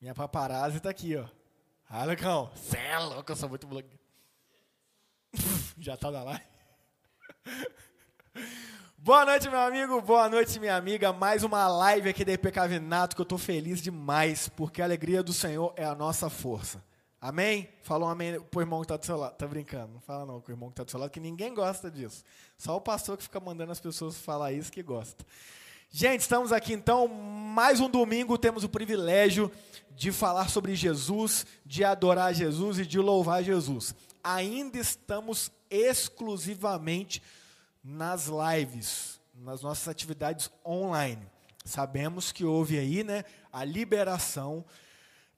Minha paparazzi tá aqui, ó. Ah, Lucão, cê é louco, eu sou muito blogueiro. Já tá na live? Boa noite, meu amigo. Boa noite, minha amiga. Mais uma live aqui da IP Cavinato que eu tô feliz demais, porque a alegria do Senhor é a nossa força. Amém? Fala um amém pro irmão que tá do seu lado. Tá brincando? Não fala não com o irmão que tá do seu lado, que ninguém gosta disso. Só o pastor que fica mandando as pessoas falar isso que gosta. Gente, estamos aqui então, mais um domingo, temos o privilégio de falar sobre Jesus, de adorar Jesus e de louvar Jesus. Ainda estamos exclusivamente nas lives, nas nossas atividades online. Sabemos que houve aí né, a liberação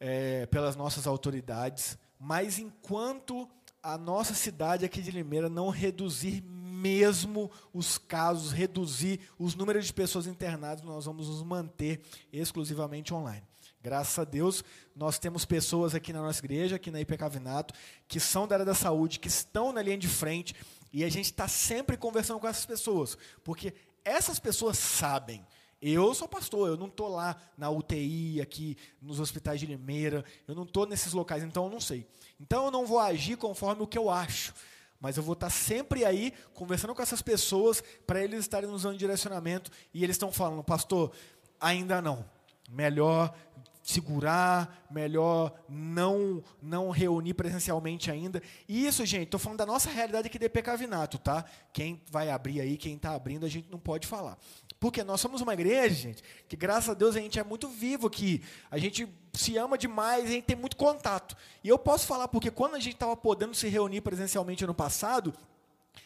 é, pelas nossas autoridades, mas enquanto a nossa cidade aqui de Limeira não reduzir mesmo os casos, reduzir os números de pessoas internadas, nós vamos nos manter exclusivamente online. Graças a Deus, nós temos pessoas aqui na nossa igreja, aqui na IPK Vinato, que são da área da saúde, que estão na linha de frente, e a gente está sempre conversando com essas pessoas, porque essas pessoas sabem. Eu sou pastor, eu não estou lá na UTI, aqui nos hospitais de Limeira, eu não estou nesses locais, então eu não sei. Então eu não vou agir conforme o que eu acho. Mas eu vou estar sempre aí conversando com essas pessoas para eles estarem nos dando direcionamento e eles estão falando, pastor, ainda não. Melhor segurar, melhor não não reunir presencialmente ainda. E isso, gente, estou falando da nossa realidade aqui de Pecavinato, tá? Quem vai abrir aí, quem está abrindo, a gente não pode falar. Porque nós somos uma igreja, gente, que graças a Deus a gente é muito vivo aqui. A gente se ama demais, a gente tem muito contato. E eu posso falar porque quando a gente estava podendo se reunir presencialmente ano passado,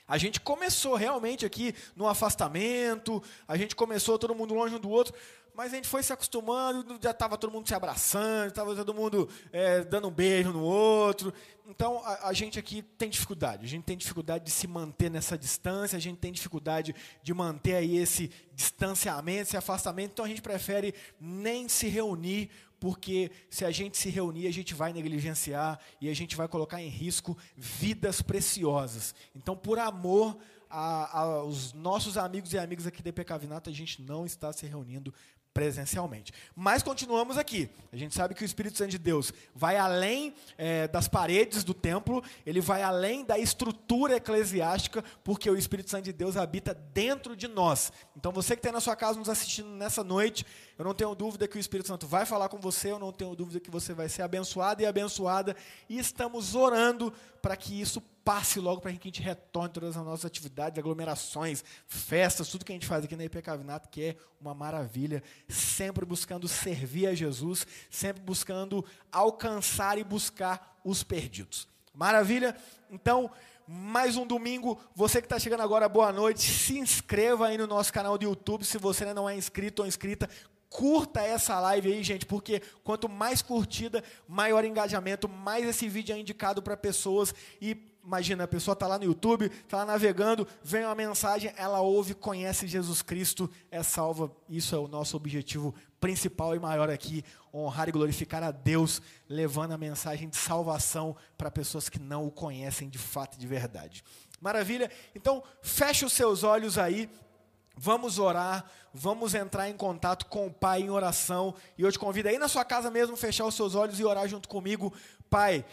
a gente começou realmente aqui no afastamento, a gente começou todo mundo longe um do outro, mas a gente foi se acostumando, já estava todo mundo se abraçando, estava todo mundo é, dando um beijo no outro. Então, a, a, gente aqui tem dificuldade. A gente tem dificuldade de se manter nessa distância, a gente tem dificuldade de manter aí esse distanciamento, esse afastamento. Então, a gente prefere nem se reunir, porque se a gente se reunir, a gente vai negligenciar e a gente vai colocar em risco vidas preciosas. Então, por amor aos nossos amigos e amigas aqui da EPK a gente não está se reunindo presencialmente. Mas continuamos aqui. A gente sabe que o Espírito Santo de Deus vai além é, das paredes do templo, ele vai além da estrutura eclesiástica, porque o Espírito Santo de Deus habita dentro de nós. Então você que está na sua casa nos assistindo nessa noite, eu não tenho dúvida que o Espírito Santo vai falar com você, eu não tenho dúvida que você vai ser abençoado e abençoada, e estamos orando para que isso passe logo para que a gente retorne todas as nossas atividades, aglomerações, festas, tudo que a gente faz aqui na IP Cavinato, que é uma maravilha, sempre buscando servir a Jesus, sempre buscando alcançar e buscar os perdidos. Maravilha? Então, mais um domingo. Você que está chegando agora, boa noite. Se inscreva aí no nosso canal do YouTube, se você ainda não é inscrito ou inscrita. Curta essa live aí, gente, porque quanto mais curtida, maior engajamento, mais esse vídeo é indicado para pessoas e Imagina, a pessoa está lá no YouTube, está lá navegando, vem uma mensagem, ela ouve, conhece Jesus Cristo, é salva. Isso é o nosso objetivo principal e maior aqui: honrar e glorificar a Deus, levando a mensagem de salvação para pessoas que não o conhecem de fato e de verdade. Maravilha? Então, feche os seus olhos aí, Vamos orar, vamos entrar em contato com o Pai em oração. E eu te convido aí na sua casa mesmo, fechar os seus olhos e orar junto comigo. Pai,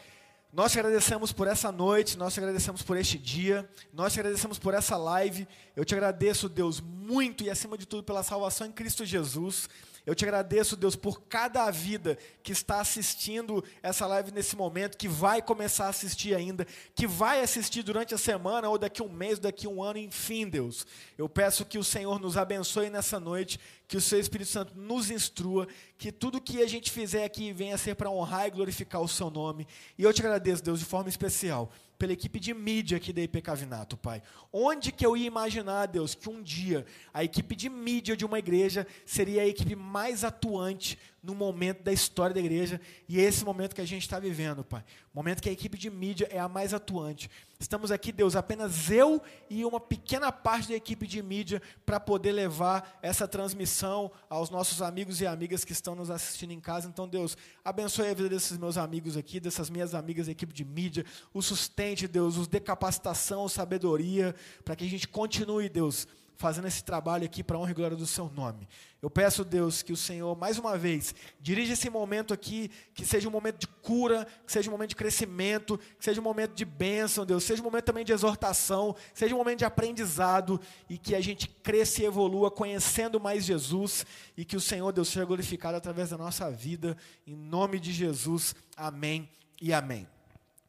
nós te agradecemos por essa noite, nós te agradecemos por este dia, nós te agradecemos por essa live. Eu te agradeço, Deus, muito e acima de tudo pela salvação em Cristo Jesus. Eu te agradeço, Deus, por cada vida que está assistindo essa live nesse momento, que vai começar a assistir ainda, que vai assistir durante a semana, ou daqui um mês, daqui um ano, enfim, Deus. Eu peço que o Senhor nos abençoe nessa noite, que o Seu Espírito Santo nos instrua, que tudo que a gente fizer aqui venha a ser para honrar e glorificar o Seu nome. E eu te agradeço, Deus, de forma especial pela equipe de mídia aqui da IP Cavinato, Pai. Onde que eu ia imaginar, Deus, que um dia a equipe de mídia de uma igreja seria a equipe mais atuante no momento da história da igreja, e é esse momento que a gente está vivendo, Pai. Momento que a equipe de mídia é a mais atuante. Estamos aqui, Deus, apenas eu e uma pequena parte da equipe de mídia para poder levar essa transmissão aos nossos amigos e amigas que estão nos assistindo em casa. Então, Deus, abençoe a vida desses meus amigos aqui, dessas minhas amigas da equipe de mídia, o sustente, Deus, os dê capacitação, sabedoria, para que a gente continue, Deus, fazendo esse trabalho aqui para honra e glória do seu nome. Eu peço, Deus, que o Senhor, mais uma vez, dirija esse momento aqui, que seja um momento de cura, que seja um momento de crescimento, que seja um momento de bênção, Deus, seja um momento também de exortação, seja um momento de aprendizado e que a gente cresça e evolua conhecendo mais Jesus e que o Senhor, Deus, seja glorificado através da nossa vida, em nome de Jesus. Amém e amém.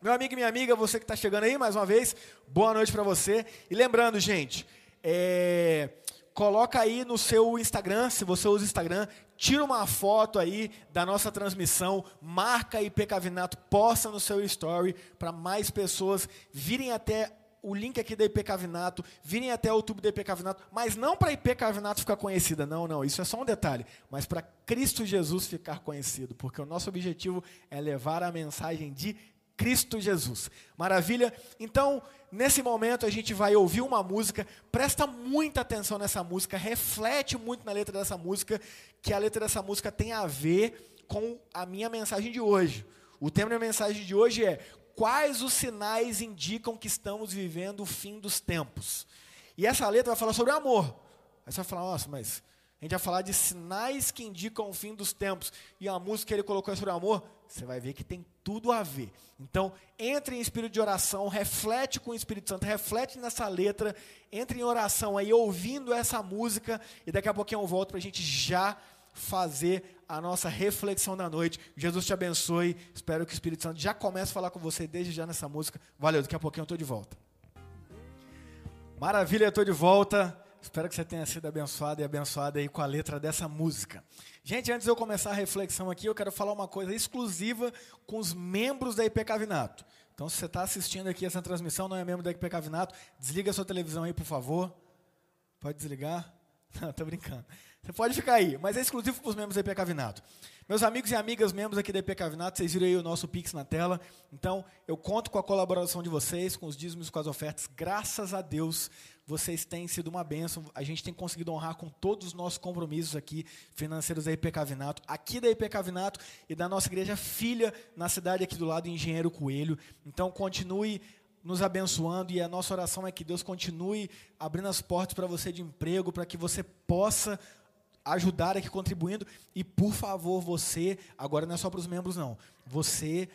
Meu amigo e minha amiga, você que está chegando aí mais uma vez, boa noite para você. E lembrando, gente, é, coloca aí no seu Instagram, se você usa Instagram, tira uma foto aí da nossa transmissão, marca IP Cavinato, posta no seu story para mais pessoas virem até o link aqui da IP Cavinato, virem até o YouTube da IP Cavinato, mas não para IP Cavinato ficar conhecida, não, não, isso é só um detalhe, mas para Cristo Jesus ficar conhecido, porque o nosso objetivo é levar a mensagem de Cristo Jesus. Maravilha? Então, nesse momento a gente vai ouvir uma música, presta muita atenção nessa música, reflete muito na letra dessa música, que a letra dessa música tem a ver com a minha mensagem de hoje. O tema da mensagem de hoje é: Quais os sinais indicam que estamos vivendo o fim dos tempos? E essa letra vai falar sobre amor. Aí você vai falar, nossa, mas a gente vai falar de sinais que indicam o fim dos tempos. E a música que ele colocou sobre amor, você vai ver que tem tudo a ver. Então, entre em espírito de oração, reflete com o Espírito Santo, reflete nessa letra, entre em oração aí, ouvindo essa música, e daqui a pouquinho eu volto para a gente já fazer a nossa reflexão da noite. Jesus te abençoe. Espero que o Espírito Santo já comece a falar com você desde já nessa música. Valeu, daqui a pouquinho eu estou de volta. Maravilha, eu estou de volta. Espero que você tenha sido abençoado e abençoada aí com a letra dessa música. Gente, antes de eu começar a reflexão aqui, eu quero falar uma coisa exclusiva com os membros da IP Cavinato. Então, se você está assistindo aqui essa transmissão, não é membro da IP Cavinato, desliga a sua televisão aí, por favor. Pode desligar? Não, estou brincando. Você pode ficar aí, mas é exclusivo para os membros da IP Cavinato. Meus amigos e amigas, membros aqui da IP Cavinato, vocês viram aí o nosso Pix na tela. Então, eu conto com a colaboração de vocês, com os dízimos, com as ofertas. Graças a Deus, vocês têm sido uma bênção. A gente tem conseguido honrar com todos os nossos compromissos aqui, financeiros da IP Cavinato, aqui da IP Cavinato e da nossa igreja filha na cidade aqui do lado, Engenheiro Coelho. Então, continue nos abençoando e a nossa oração é que Deus continue abrindo as portas para você de emprego, para que você possa ajudar aqui contribuindo. E, por favor, você, agora não é só para os membros, não. Você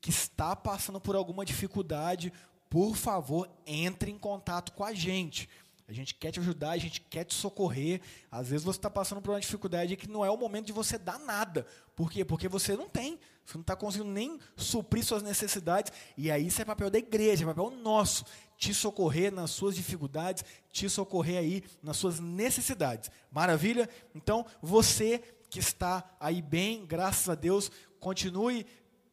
que está passando por alguma dificuldade, por favor, entre em contato com a gente. A gente quer te ajudar, a gente quer te socorrer. Às vezes você está passando por uma dificuldade que não é o momento de você dar nada. Por quê? Porque você não tem. Você não está conseguindo nem suprir suas necessidades. E aí isso é papel da igreja, é papel nosso. Te socorrer nas suas dificuldades, te socorrer aí nas suas necessidades. Maravilha? Então, você que está aí bem, graças a Deus, continue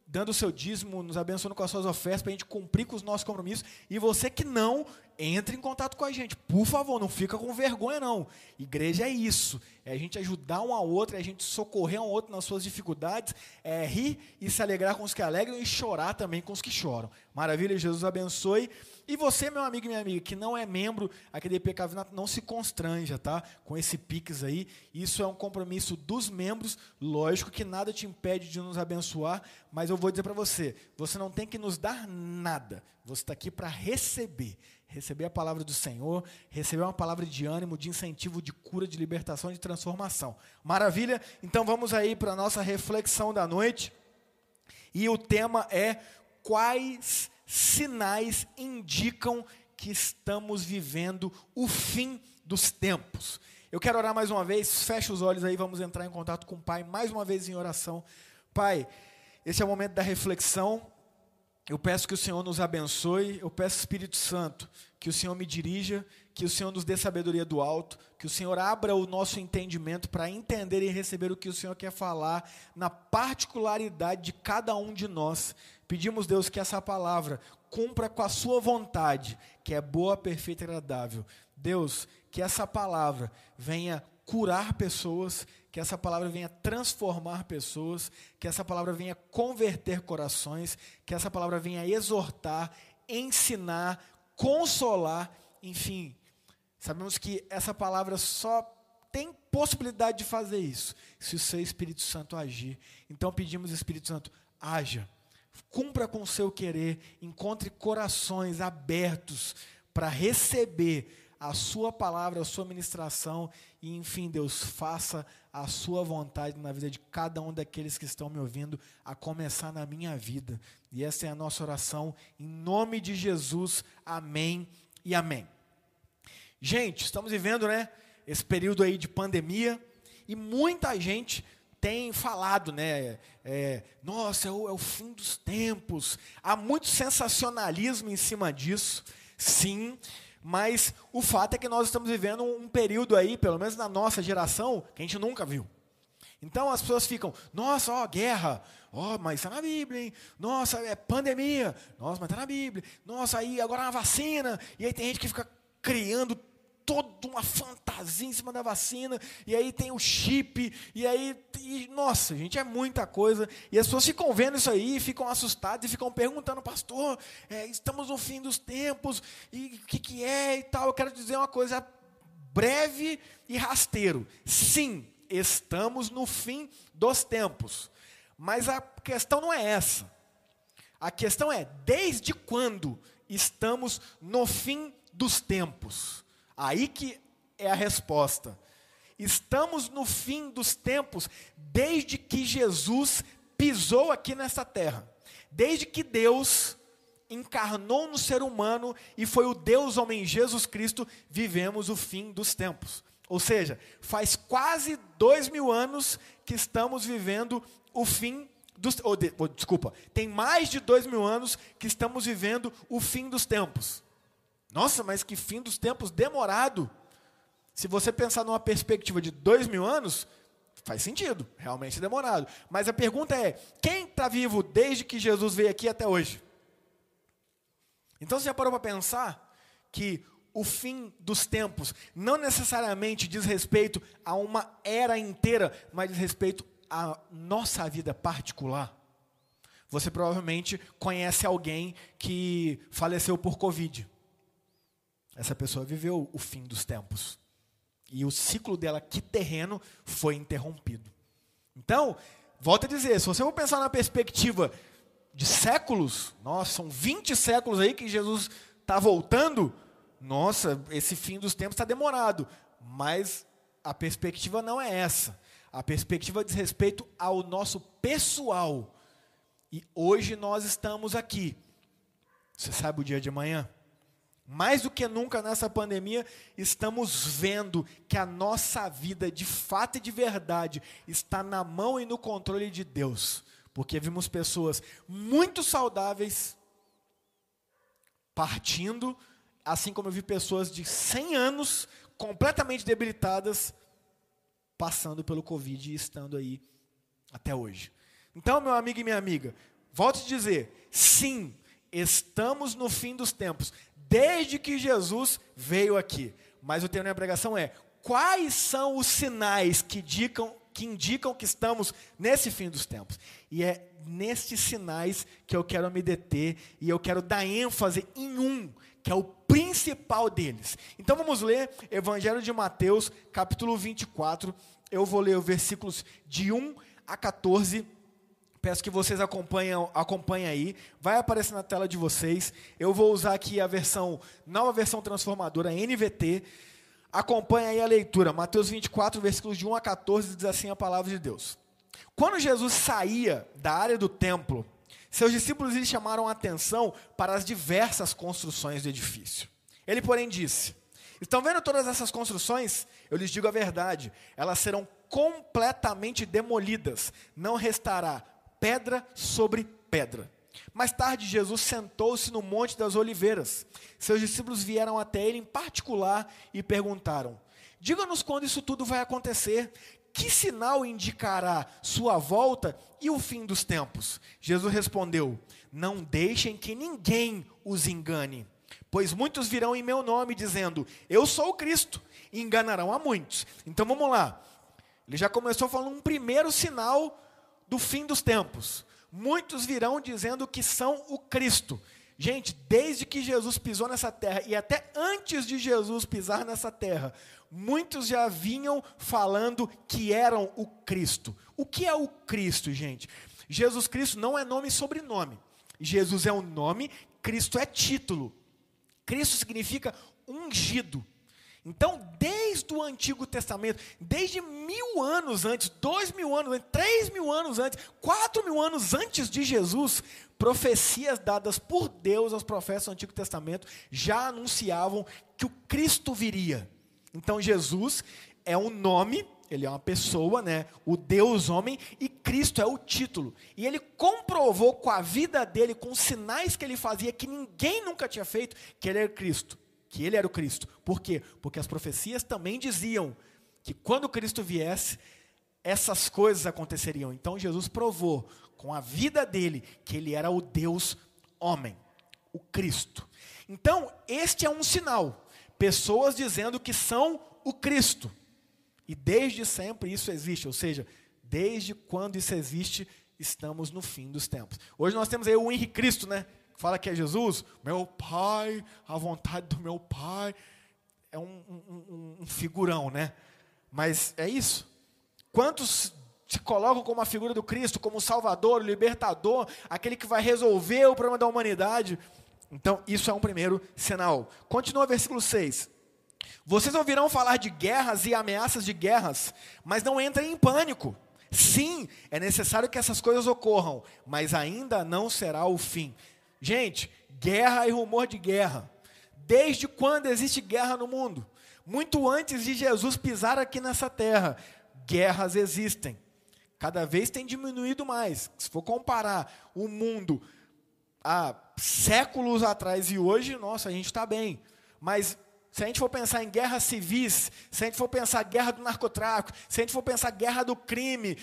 dando o seu dízimo, nos abençoando com as suas ofertas, para a gente cumprir com os nossos compromissos. E você que não, entre em contato com a gente. Por favor, não fica com vergonha, não. Igreja é isso. É a gente ajudar um ao outro, é a gente socorrer um ao outro nas suas dificuldades, é rir e se alegrar com os que alegram e chorar também com os que choram. Maravilha, Jesus abençoe. E você, meu amigo e minha amiga, que não é membro aqui do IPK não se constranja, tá? Com esse Pix aí. Isso é um compromisso dos membros. Lógico que nada te impede de nos abençoar, mas eu vou dizer para você: você não tem que nos dar nada. Você está aqui para receber receber a palavra do Senhor, receber uma palavra de ânimo, de incentivo, de cura, de libertação, de transformação. Maravilha? Então vamos aí para a nossa reflexão da noite. E o tema é quais sinais indicam que estamos vivendo o fim dos tempos. Eu quero orar mais uma vez, fecha os olhos aí, vamos entrar em contato com o Pai mais uma vez em oração. Pai, esse é o momento da reflexão. Eu peço que o Senhor nos abençoe, eu peço, Espírito Santo, que o Senhor me dirija, que o Senhor nos dê sabedoria do alto, que o Senhor abra o nosso entendimento para entender e receber o que o Senhor quer falar na particularidade de cada um de nós. Pedimos, Deus, que essa palavra cumpra com a Sua vontade, que é boa, perfeita e agradável. Deus, que essa palavra venha curar pessoas, que essa palavra venha transformar pessoas, que essa palavra venha converter corações, que essa palavra venha exortar, ensinar, consolar, enfim. Sabemos que essa palavra só tem possibilidade de fazer isso se o seu Espírito Santo agir. Então pedimos, Espírito Santo, haja, cumpra com o seu querer, encontre corações abertos para receber a sua palavra, a sua ministração e, enfim, Deus, faça a sua vontade na vida de cada um daqueles que estão me ouvindo, a começar na minha vida. E essa é a nossa oração, em nome de Jesus. Amém e amém. Gente, estamos vivendo, né, esse período aí de pandemia e muita gente tem falado, né? É, nossa, é o, é o fim dos tempos. Há muito sensacionalismo em cima disso, sim. Mas o fato é que nós estamos vivendo um período aí, pelo menos na nossa geração, que a gente nunca viu. Então as pessoas ficam, nossa, ó, guerra, ó, mas está na Bíblia, hein? Nossa, é pandemia, nossa, mas está na Bíblia. Nossa, aí agora é uma vacina, e aí tem gente que fica criando toda uma fantasia em cima da vacina, e aí tem o chip, e aí, e, nossa, gente, é muita coisa, e as pessoas ficam vendo isso aí, ficam assustadas e ficam perguntando, pastor, é, estamos no fim dos tempos, e o que, que é e tal. Eu quero dizer uma coisa breve e rasteiro. Sim, estamos no fim dos tempos, mas a questão não é essa. A questão é desde quando estamos no fim dos tempos. Aí que é a resposta. Estamos no fim dos tempos desde que Jesus pisou aqui nessa terra. Desde que Deus encarnou no ser humano e foi o Deus homem Jesus Cristo, vivemos o fim dos tempos. Ou seja, faz quase dois mil anos que estamos vivendo o fim dos. Oh, de, desculpa, tem mais de dois mil anos que estamos vivendo o fim dos tempos. Nossa, mas que fim dos tempos demorado. Se você pensar numa perspectiva de dois mil anos, faz sentido, realmente demorado. Mas a pergunta é: quem está vivo desde que Jesus veio aqui até hoje? Então você já parou para pensar que o fim dos tempos não necessariamente diz respeito a uma era inteira, mas diz respeito à nossa vida particular? Você provavelmente conhece alguém que faleceu por Covid. Essa pessoa viveu o fim dos tempos. E o ciclo dela aqui terreno foi interrompido. Então, volto a dizer, se você for pensar na perspectiva de séculos, nossa, são 20 séculos aí que Jesus está voltando, nossa, esse fim dos tempos está demorado. Mas a perspectiva não é essa. A perspectiva diz respeito ao nosso pessoal. E hoje nós estamos aqui. Você sabe o dia de amanhã? Mais do que nunca nessa pandemia, estamos vendo que a nossa vida, de fato e de verdade, está na mão e no controle de Deus. Porque vimos pessoas muito saudáveis partindo, assim como eu vi pessoas de 100 anos completamente debilitadas passando pelo Covid e estando aí até hoje. Então, meu amigo e minha amiga, volto a dizer, sim, estamos no fim dos tempos desde que Jesus veio aqui. Mas o tema da pregação é: quais são os sinais que indicam, que indicam que estamos nesse fim dos tempos? E é nestes sinais que eu quero me deter e eu quero dar ênfase em um, que é o principal deles. Então vamos ler Evangelho de Mateus, capítulo 24. Eu vou ler os versículos de 1 a 14 Peço que vocês acompanhem, acompanhem aí. Vai aparecer na tela de vocês. Eu vou usar aqui a versão, nova versão transformadora, NVT. Acompanhe aí a leitura. Mateus 24, versículos de 1 a 14, diz assim a palavra de Deus. Quando Jesus saía da área do templo, seus discípulos lhe chamaram a atenção para as diversas construções do edifício. Ele, porém, disse: Estão vendo todas essas construções? Eu lhes digo a verdade, elas serão completamente demolidas, não restará pedra sobre pedra. Mais tarde, Jesus sentou-se no Monte das Oliveiras. Seus discípulos vieram até ele em particular e perguntaram: Diga-nos quando isso tudo vai acontecer. Que sinal indicará sua volta e o fim dos tempos? Jesus respondeu: Não deixem que ninguém os engane. Pois muitos virão em meu nome dizendo: Eu sou o Cristo, e enganarão a muitos. Então vamos lá. Ele já começou falando um primeiro sinal do fim dos tempos. Muitos virão dizendo que são o Cristo. Gente, desde que Jesus pisou nessa terra e até antes de Jesus pisar nessa terra, muitos já vinham falando que eram o Cristo. O que é o Cristo, gente? Jesus Cristo não é nome e sobrenome. Jesus é um nome, Cristo é título. Cristo significa ungido. Então, desde o Antigo Testamento, desde mil anos antes, dois mil anos antes, três mil anos antes, quatro mil anos antes de Jesus, profecias dadas por Deus aos profetas do Antigo Testamento já anunciavam que o Cristo viria. Então, Jesus é um nome, ele é uma pessoa, né? O Deus homem e Cristo é o título. E ele comprovou com a vida dele, com os sinais que ele fazia que ninguém nunca tinha feito, que ele era Cristo que ele era o Cristo. Por quê? Porque as profecias também diziam que quando Cristo viesse, essas coisas aconteceriam. Então Jesus provou com a vida dele que ele era o Deus homem, o Cristo. Então, este é um sinal. Pessoas dizendo que são o Cristo. E desde sempre isso existe, ou seja, desde quando isso existe, estamos no fim dos tempos. Hoje nós temos aí o Henrique Cristo, né? Fala que é Jesus, meu pai, a vontade do meu pai. É um, um, um figurão, né? Mas é isso. Quantos se colocam como a figura do Cristo, como o Salvador, o Libertador, aquele que vai resolver o problema da humanidade? Então, isso é um primeiro sinal. Continua o versículo 6. Vocês ouvirão falar de guerras e ameaças de guerras, mas não entrem em pânico. Sim, é necessário que essas coisas ocorram, mas ainda não será o fim. Gente, guerra e rumor de guerra. Desde quando existe guerra no mundo? Muito antes de Jesus pisar aqui nessa terra, guerras existem. Cada vez tem diminuído mais. Se for comparar o mundo há séculos atrás e hoje, nossa, a gente está bem. Mas se a gente for pensar em guerras civis, se a gente for pensar guerra do narcotráfico, se a gente for pensar guerra do crime,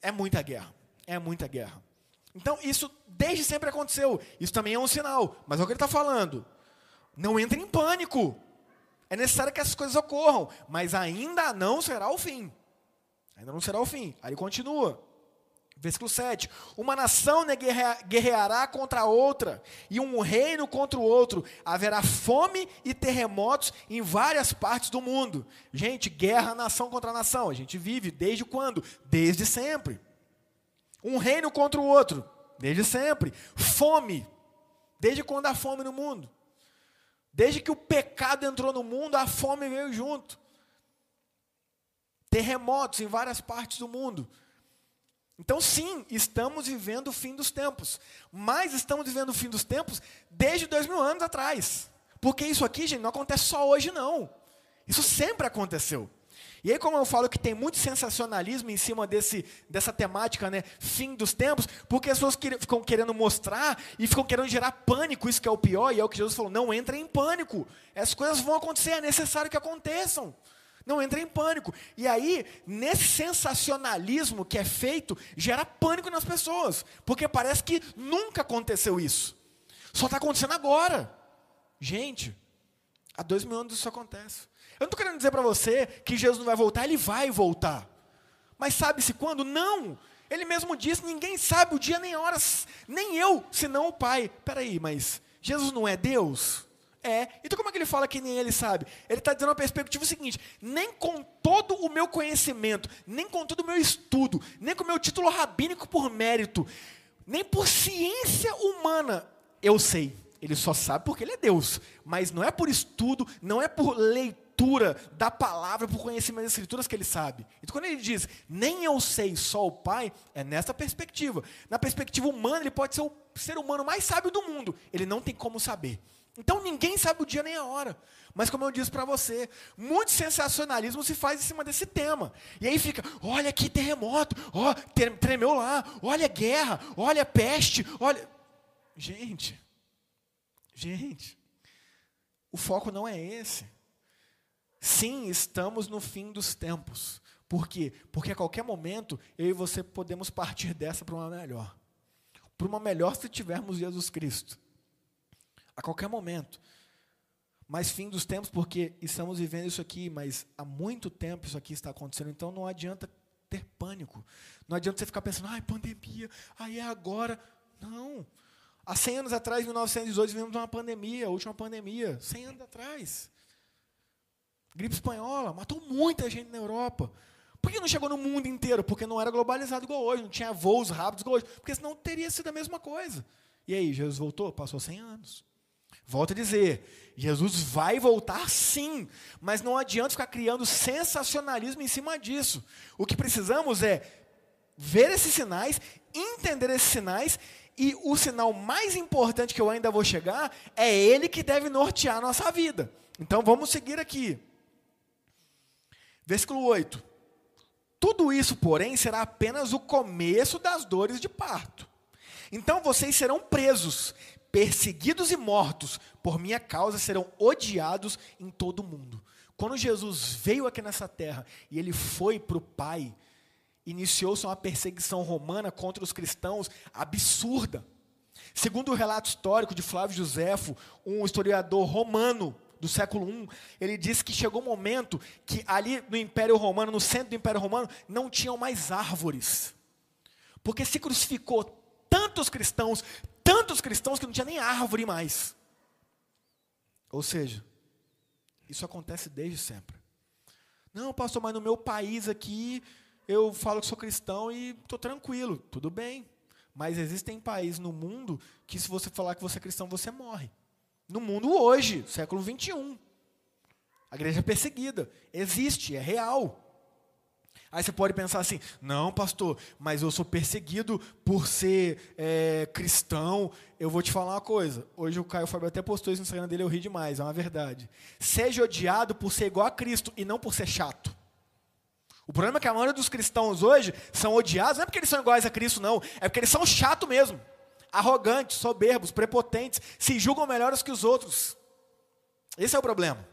é muita guerra. É muita guerra. Então, isso desde sempre aconteceu. Isso também é um sinal. Mas é o que ele está falando. Não entre em pânico. É necessário que essas coisas ocorram. Mas ainda não será o fim. Ainda não será o fim. Aí ele continua. Versículo 7. Uma nação né, guerreará contra outra, e um reino contra o outro. Haverá fome e terremotos em várias partes do mundo. Gente, guerra nação contra nação. A gente vive desde quando? Desde sempre um reino contra o outro, desde sempre. Fome, desde quando há fome no mundo? Desde que o pecado entrou no mundo, a fome veio junto. Terremotos em várias partes do mundo. Então, sim, estamos vivendo o fim dos tempos. Mas estamos vivendo o fim dos tempos desde dois mil anos atrás. Porque isso aqui, gente, não acontece só hoje, não. Isso sempre aconteceu. E aí, como eu falo que tem muito sensacionalismo em cima desse, dessa temática, né, fim dos tempos, porque as pessoas que, ficam querendo mostrar e ficam querendo gerar pânico, isso que é o pior, e é o que Jesus falou: não entre em pânico. Essas coisas vão acontecer, é necessário que aconteçam. Não entre em pânico. E aí, nesse sensacionalismo que é feito, gera pânico nas pessoas, porque parece que nunca aconteceu isso. Só está acontecendo agora. Gente, há dois mil anos isso acontece. Eu não estou querendo dizer para você que Jesus não vai voltar, ele vai voltar. Mas sabe-se quando? Não! Ele mesmo disse: ninguém sabe o dia nem a hora, nem eu, senão o Pai. Peraí, mas Jesus não é Deus? É. Então como é que ele fala que nem ele sabe? Ele está dizendo a perspectiva seguinte: nem com todo o meu conhecimento, nem com todo o meu estudo, nem com o meu título rabínico por mérito, nem por ciência humana, eu sei. Ele só sabe porque ele é Deus. Mas não é por estudo, não é por leitura da palavra, por conhecimento das escrituras que ele sabe. Então, quando ele diz, nem eu sei, só o Pai, é nessa perspectiva. Na perspectiva humana, ele pode ser o ser humano mais sábio do mundo. Ele não tem como saber. Então, ninguém sabe o dia nem a hora. Mas, como eu disse para você, muito sensacionalismo se faz em cima desse tema. E aí fica, olha que terremoto, ó, tremeu lá, olha guerra, olha peste, olha. Gente, gente, o foco não é esse. Sim, estamos no fim dos tempos. Por quê? Porque a qualquer momento eu e você podemos partir dessa para uma melhor. Para uma melhor se tivermos Jesus Cristo. A qualquer momento. Mas fim dos tempos, porque estamos vivendo isso aqui, mas há muito tempo isso aqui está acontecendo, então não adianta ter pânico. Não adianta você ficar pensando, ai, pandemia, ai, é agora. Não. Há 100 anos atrás, em 1918, vivemos uma pandemia, a última pandemia, 100 anos atrás. Gripe espanhola matou muita gente na Europa. Por que não chegou no mundo inteiro? Porque não era globalizado igual hoje, não tinha voos rápidos igual hoje. Porque senão teria sido a mesma coisa. E aí, Jesus voltou? Passou 100 anos. Volto a dizer, Jesus vai voltar sim, mas não adianta ficar criando sensacionalismo em cima disso. O que precisamos é ver esses sinais, entender esses sinais, e o sinal mais importante que eu ainda vou chegar é ele que deve nortear a nossa vida. Então vamos seguir aqui. Versículo 8. Tudo isso, porém, será apenas o começo das dores de parto. Então vocês serão presos, perseguidos e mortos, por minha causa serão odiados em todo o mundo. Quando Jesus veio aqui nessa terra e ele foi para o Pai, iniciou-se uma perseguição romana contra os cristãos absurda. Segundo o relato histórico de Flávio Josefo, um historiador romano do século I, ele disse que chegou um momento que ali no Império Romano, no centro do Império Romano, não tinham mais árvores. Porque se crucificou tantos cristãos, tantos cristãos que não tinha nem árvore mais. Ou seja, isso acontece desde sempre. Não, pastor, mas no meu país aqui eu falo que sou cristão e estou tranquilo, tudo bem. Mas existem países no mundo que se você falar que você é cristão, você morre. No mundo hoje, século 21. A igreja é perseguida. Existe, é real. Aí você pode pensar assim: não, pastor, mas eu sou perseguido por ser é, cristão. Eu vou te falar uma coisa. Hoje o Caio Fábio até postou isso no Instagram dele, eu ri demais, é uma verdade. Seja odiado por ser igual a Cristo e não por ser chato. O problema é que a maioria dos cristãos hoje são odiados, não é porque eles são iguais a Cristo, não. É porque eles são chato mesmo. Arrogantes, soberbos, prepotentes, se julgam melhores que os outros. Esse é o problema.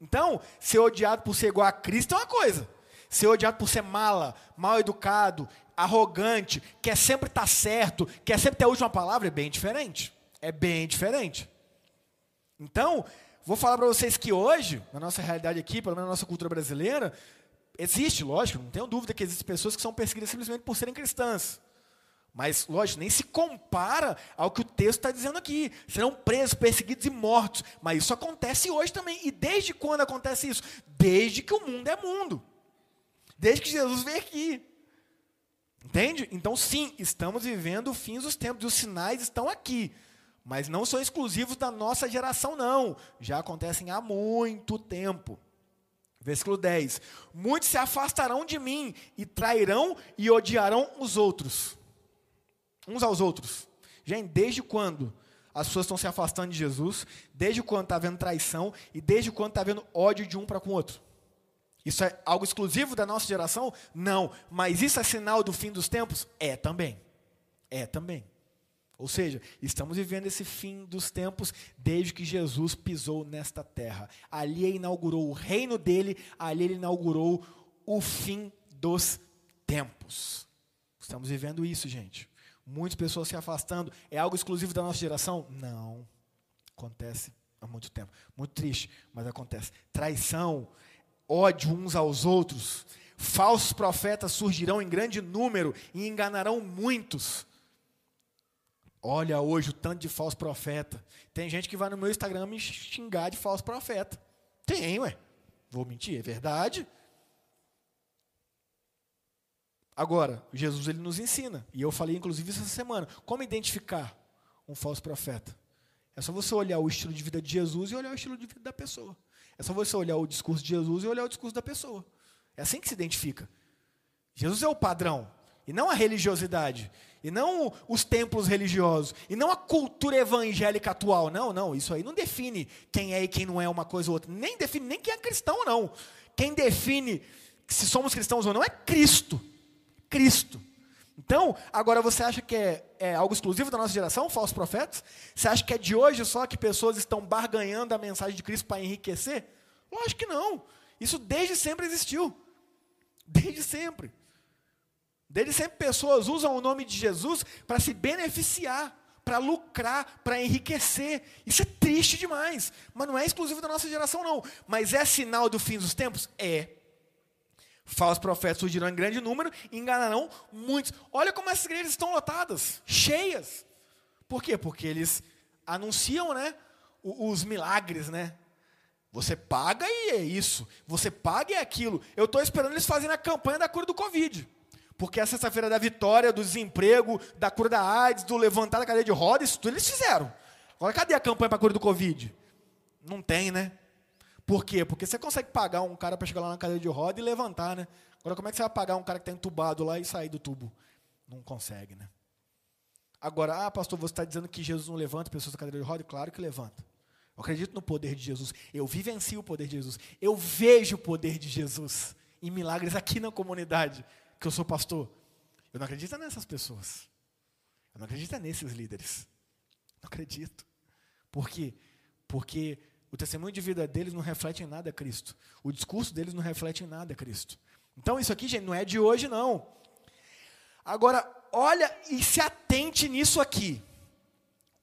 Então, ser odiado por ser igual a Cristo é uma coisa ser odiado por ser mala, mal educado, arrogante, quer sempre estar tá certo, quer sempre ter a última palavra, é bem diferente. É bem diferente. Então, vou falar para vocês que hoje, na nossa realidade aqui, pelo menos na nossa cultura brasileira, existe, lógico, não tenho dúvida que existem pessoas que são perseguidas simplesmente por serem cristãs. Mas, lógico, nem se compara ao que o texto está dizendo aqui. Serão presos, perseguidos e mortos. Mas isso acontece hoje também. E desde quando acontece isso? Desde que o mundo é mundo. Desde que Jesus veio aqui. Entende? Então, sim, estamos vivendo o fim dos tempos, e os sinais estão aqui. Mas não são exclusivos da nossa geração, não. Já acontecem há muito tempo. Versículo 10: Muitos se afastarão de mim e trairão e odiarão os outros. Uns aos outros. Gente, desde quando as pessoas estão se afastando de Jesus? Desde quando está havendo traição? E desde quando está havendo ódio de um para com o outro? Isso é algo exclusivo da nossa geração? Não. Mas isso é sinal do fim dos tempos? É também. É também. Ou seja, estamos vivendo esse fim dos tempos desde que Jesus pisou nesta terra. Ali ele inaugurou o reino dele, ali ele inaugurou o fim dos tempos. Estamos vivendo isso, gente. Muitas pessoas se afastando. É algo exclusivo da nossa geração? Não. Acontece há muito tempo. Muito triste, mas acontece. Traição, ódio uns aos outros. Falsos profetas surgirão em grande número e enganarão muitos. Olha hoje o tanto de falso profeta. Tem gente que vai no meu Instagram me xingar de falso profeta. Tem, ué. Vou mentir, é verdade. Agora, Jesus ele nos ensina, e eu falei inclusive essa semana, como identificar um falso profeta. É só você olhar o estilo de vida de Jesus e olhar o estilo de vida da pessoa. É só você olhar o discurso de Jesus e olhar o discurso da pessoa. É assim que se identifica. Jesus é o padrão, e não a religiosidade, e não os templos religiosos, e não a cultura evangélica atual. Não, não, isso aí não define quem é e quem não é uma coisa ou outra. Nem define nem quem é cristão ou não. Quem define se somos cristãos ou não é Cristo. Cristo. Então, agora você acha que é, é, algo exclusivo da nossa geração, falsos profetas? Você acha que é de hoje só que pessoas estão barganhando a mensagem de Cristo para enriquecer? Lógico que não. Isso desde sempre existiu. Desde sempre. Desde sempre pessoas usam o nome de Jesus para se beneficiar, para lucrar, para enriquecer. Isso é triste demais. Mas não é exclusivo da nossa geração, não. Mas é sinal do fim dos tempos? É. Falsos profetas surgirão em grande número e enganarão muitos. Olha como essas igrejas estão lotadas, cheias. Por quê? Porque eles anunciam, né, os milagres, né? Você paga e é isso. Você paga e é aquilo. Eu estou esperando eles fazerem a campanha da cura do Covid. Porque a sexta-feira da vitória, do desemprego, da cura da AIDS, do levantar da cadeia de rodas, isso tudo eles fizeram. Agora, cadê a campanha para cura do Covid? Não tem, né? Por quê? Porque você consegue pagar um cara para chegar lá na cadeira de roda e levantar, né? Agora, como é que você vai pagar um cara que está entubado lá e sair do tubo? Não consegue, né? Agora, ah, pastor, você está dizendo que Jesus não levanta pessoas da cadeira de roda? Claro que levanta. Eu acredito no poder de Jesus. Eu vivencio o poder de Jesus. Eu vejo o poder de Jesus em milagres aqui na comunidade, que eu sou pastor. Eu não acredito nessas pessoas. Eu não acredito nesses líderes. Não acredito. Por quê? Porque o testemunho de vida deles não reflete em nada Cristo. O discurso deles não reflete em nada Cristo. Então, isso aqui, gente, não é de hoje, não. Agora, olha e se atente nisso aqui.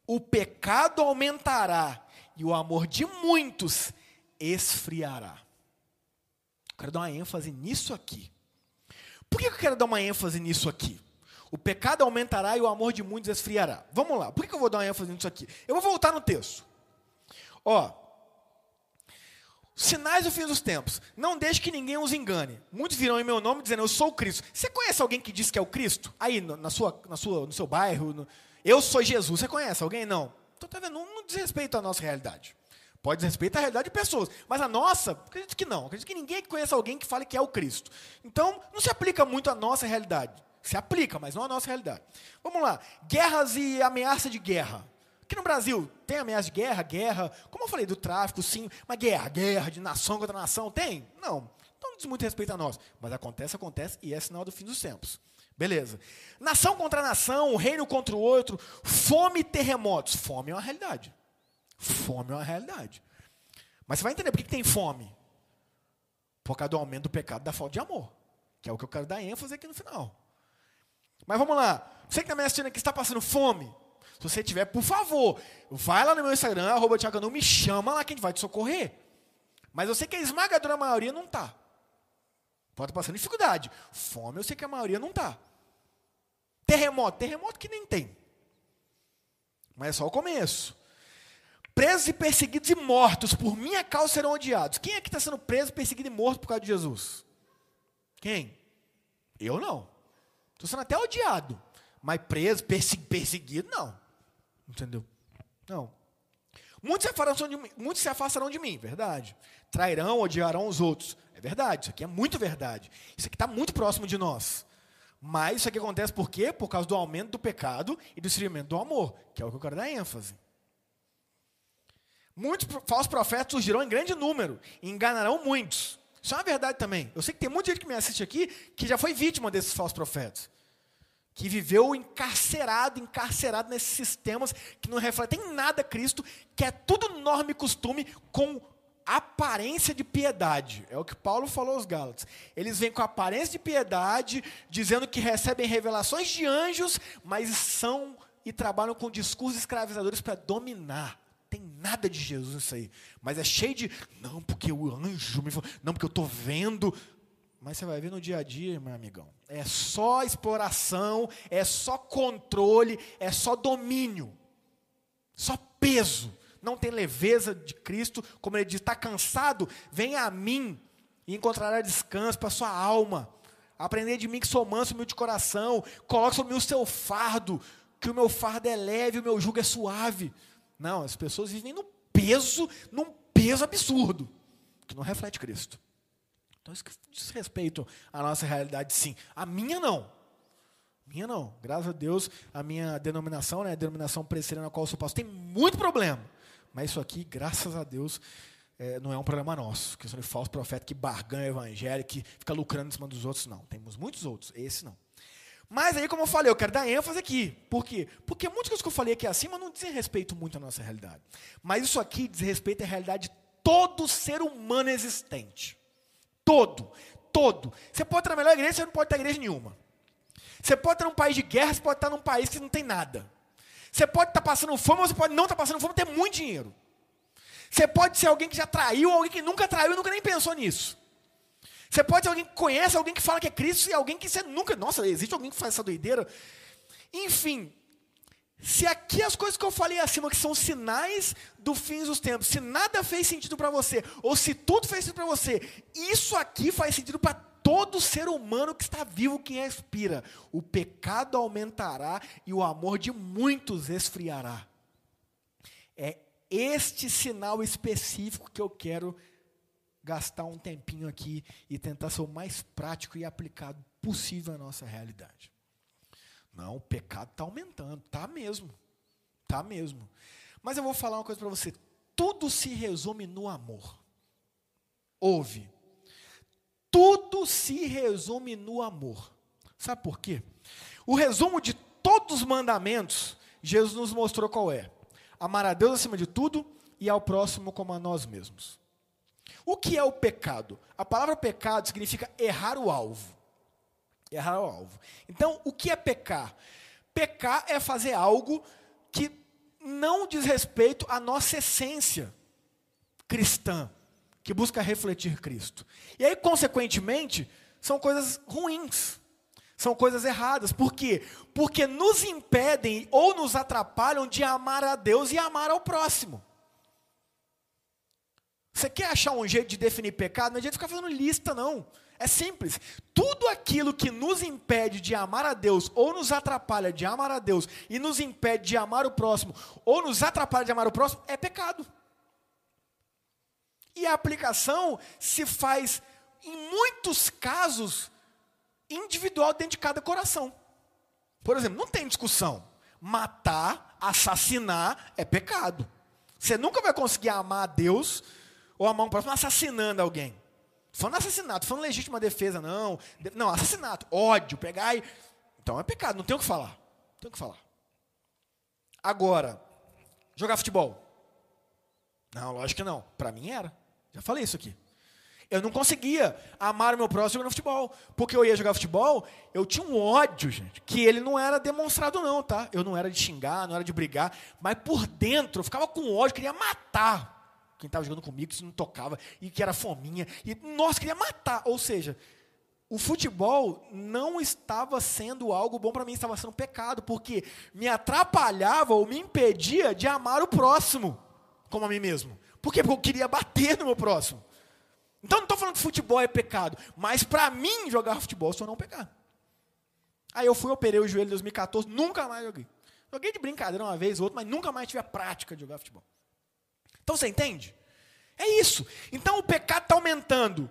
O pecado aumentará e o amor de muitos esfriará. Quero dar uma ênfase nisso aqui. Por que eu quero dar uma ênfase nisso aqui? O pecado aumentará e o amor de muitos esfriará. Vamos lá, por que eu vou dar uma ênfase nisso aqui? Eu vou voltar no texto. Ó, sinais do fim dos tempos. Não deixe que ninguém os engane. Muitos virão em meu nome dizendo, eu sou o Cristo. Você conhece alguém que diz que é o Cristo? Aí, na sua, na sua, no seu bairro, no... eu sou Jesus. Você conhece alguém? Não. Então, tá vendo? Não, não diz respeito à nossa realidade. Pode dizer respeito à realidade de pessoas. Mas a nossa, acredito que não. Acredito que ninguém conheça alguém que fale que é o Cristo. Então, não se aplica muito à nossa realidade. Se aplica, mas não à nossa realidade. Vamos lá. Guerras e ameaça de guerra. Aqui no Brasil, tem ameaça de guerra, guerra. Como eu falei do tráfico, sim. Mas guerra, guerra de nação contra nação, tem? Não. Então não diz muito respeito a nós. Mas acontece, acontece, e é sinal do fim dos tempos. Beleza. Nação contra nação, reino contra o outro, fome e terremotos. Fome é uma realidade. Fome é uma realidade. Mas você vai entender por que, que tem fome. Por causa do aumento do pecado da falta de amor. Que é o que eu quero dar ênfase aqui no final. Mas vamos lá. Você que está me assistindo aqui está passando fome. Se você tiver, por favor, vai lá no meu Instagram, arroba me chama lá que a gente vai te socorrer. Mas eu sei que a esmagadora maioria não está. Pode estar passando dificuldade. Fome, eu sei que a maioria não está. Terremoto, terremoto que nem tem. Mas é só o começo. Presos e perseguidos e mortos por minha causa serão odiados. Quem é que está sendo preso, perseguido e morto por causa de Jesus? Quem? Eu não. Estou sendo até odiado. Mas preso, perseguido, não. Entendeu? Não. Muitos se, afastarão de mim, muitos se afastarão de mim, verdade. Trairão, odiarão os outros. É verdade, isso aqui é muito verdade. Isso aqui está muito próximo de nós. Mas isso aqui acontece por quê? Por causa do aumento do pecado e do esfriamento do amor, que é o que eu quero dar ênfase. Muitos falsos profetas surgirão em grande número e enganarão muitos. Isso é uma verdade também. Eu sei que tem muita gente que me assiste aqui que já foi vítima desses falsos profetas que viveu encarcerado, encarcerado nesses sistemas que não refletem nada Cristo, que é tudo norma e costume com aparência de piedade. É o que Paulo falou aos Gálatas. Eles vêm com aparência de piedade, dizendo que recebem revelações de anjos, mas são e trabalham com discursos escravizadores para dominar. Tem nada de Jesus nisso aí. Mas é cheio de, não, porque o anjo me falou, não, porque eu estou vendo. Mas você vai ver no dia a dia, meu amigão. É só exploração, é só controle, é só domínio. Só peso. Não tem leveza de Cristo, como ele diz, está cansado? Venha a mim e encontrará descanso para sua alma. Aprender de mim que sou manso, humilde de coração. Coloque sobre mim o seu fardo, que o meu fardo é leve, o meu jugo é suave. Não, as pessoas vivem no peso, num peso absurdo, que não reflete Cristo. Então isso diz respeito à nossa realidade, sim. A minha não. Minha não. Graças a Deus, a minha denominação, né, a denominação presbiteriana na qual eu sou pastor, tem muito problema. Mas isso aqui, graças a Deus, é, não é um problema nosso. Questão de falso profeta que barganha o evangelho, que fica lucrando em cima dos outros, não. Temos muitos outros, esse não. Mas aí, como eu falei, eu quero dar ênfase aqui. Por quê? Porque muitas coisas que eu falei aqui acima não dizem respeito muito à nossa realidade. Mas isso aqui diz respeito à realidade de todo ser humano existente. Todo. Todo. Você pode estar na melhor igreja, você não pode estar em igreja nenhuma. Você pode estar num país de guerra, você pode estar num país que não tem nada. Você pode estar passando fome, ou você pode não estar passando fome, ter muito dinheiro. Você pode ser alguém que já traiu, alguém que nunca traiu, nunca nem pensou nisso. Você pode ser alguém que conhece, alguém que fala que é Cristo, e alguém que você nunca. Nossa, existe alguém que faz essa doideira. Enfim, se aqui as coisas que eu falei acima, que são sinais do fim dos tempos, se nada fez sentido para você, ou se tudo fez sentido para você, isso aqui faz sentido para todo ser humano que está vivo, que respira. O pecado aumentará e o amor de muitos esfriará. É este sinal específico que eu quero gastar um tempinho aqui e tentar ser o mais prático e aplicado possível à nossa realidade. Não, o pecado está aumentando, está mesmo, está mesmo. Mas eu vou falar uma coisa para você: tudo se resume no amor. Ouve. Tudo se resume no amor. Sabe por quê? O resumo de todos os mandamentos, Jesus nos mostrou qual é: amar a Deus acima de tudo e ao próximo como a nós mesmos. O que é o pecado? A palavra pecado significa errar o alvo. Errar o alvo. Então, o que é pecar? Pecar é fazer algo que não diz respeito à nossa essência cristã, que busca refletir Cristo. E aí, consequentemente, são coisas ruins. São coisas erradas. Por quê? Porque nos impedem ou nos atrapalham de amar a Deus e amar ao próximo. Você quer achar um jeito de definir pecado? Não adianta ficar fazendo lista, não. É simples. Tudo aquilo que nos impede de amar a Deus, ou nos atrapalha de amar a Deus, e nos impede de amar o próximo, ou nos atrapalha de amar o próximo, é pecado. E a aplicação se faz, em muitos casos, individual dentro de cada coração. Por exemplo, não tem discussão. Matar, assassinar é pecado. Você nunca vai conseguir amar a Deus ou amar um próximo assassinando alguém. Falando assassinato, falando legítima defesa, não. Não, assassinato, ódio, pegar e. Então é pecado, não tem o que falar. Não tem o que falar. Agora, jogar futebol. Não, lógico que não. Para mim era. Já falei isso aqui. Eu não conseguia amar o meu próximo jogando futebol. Porque eu ia jogar futebol, eu tinha um ódio, gente, que ele não era demonstrado, não, tá? Eu não era de xingar, não era de brigar, mas por dentro eu ficava com ódio, queria matar quem estava jogando comigo, isso não tocava, e que era fominha, e nós queria matar. Ou seja, o futebol não estava sendo algo bom para mim, estava sendo um pecado, porque me atrapalhava ou me impedia de amar o próximo, como a mim mesmo. Por quê? Porque eu queria bater no meu próximo. Então não estou falando que futebol é pecado, mas para mim jogar futebol só não pecado. Aí eu fui, operei o joelho em 2014, nunca mais joguei. Joguei de brincadeira uma vez ou outra, mas nunca mais tive a prática de jogar futebol. Então você entende? É isso. Então o pecado está aumentando.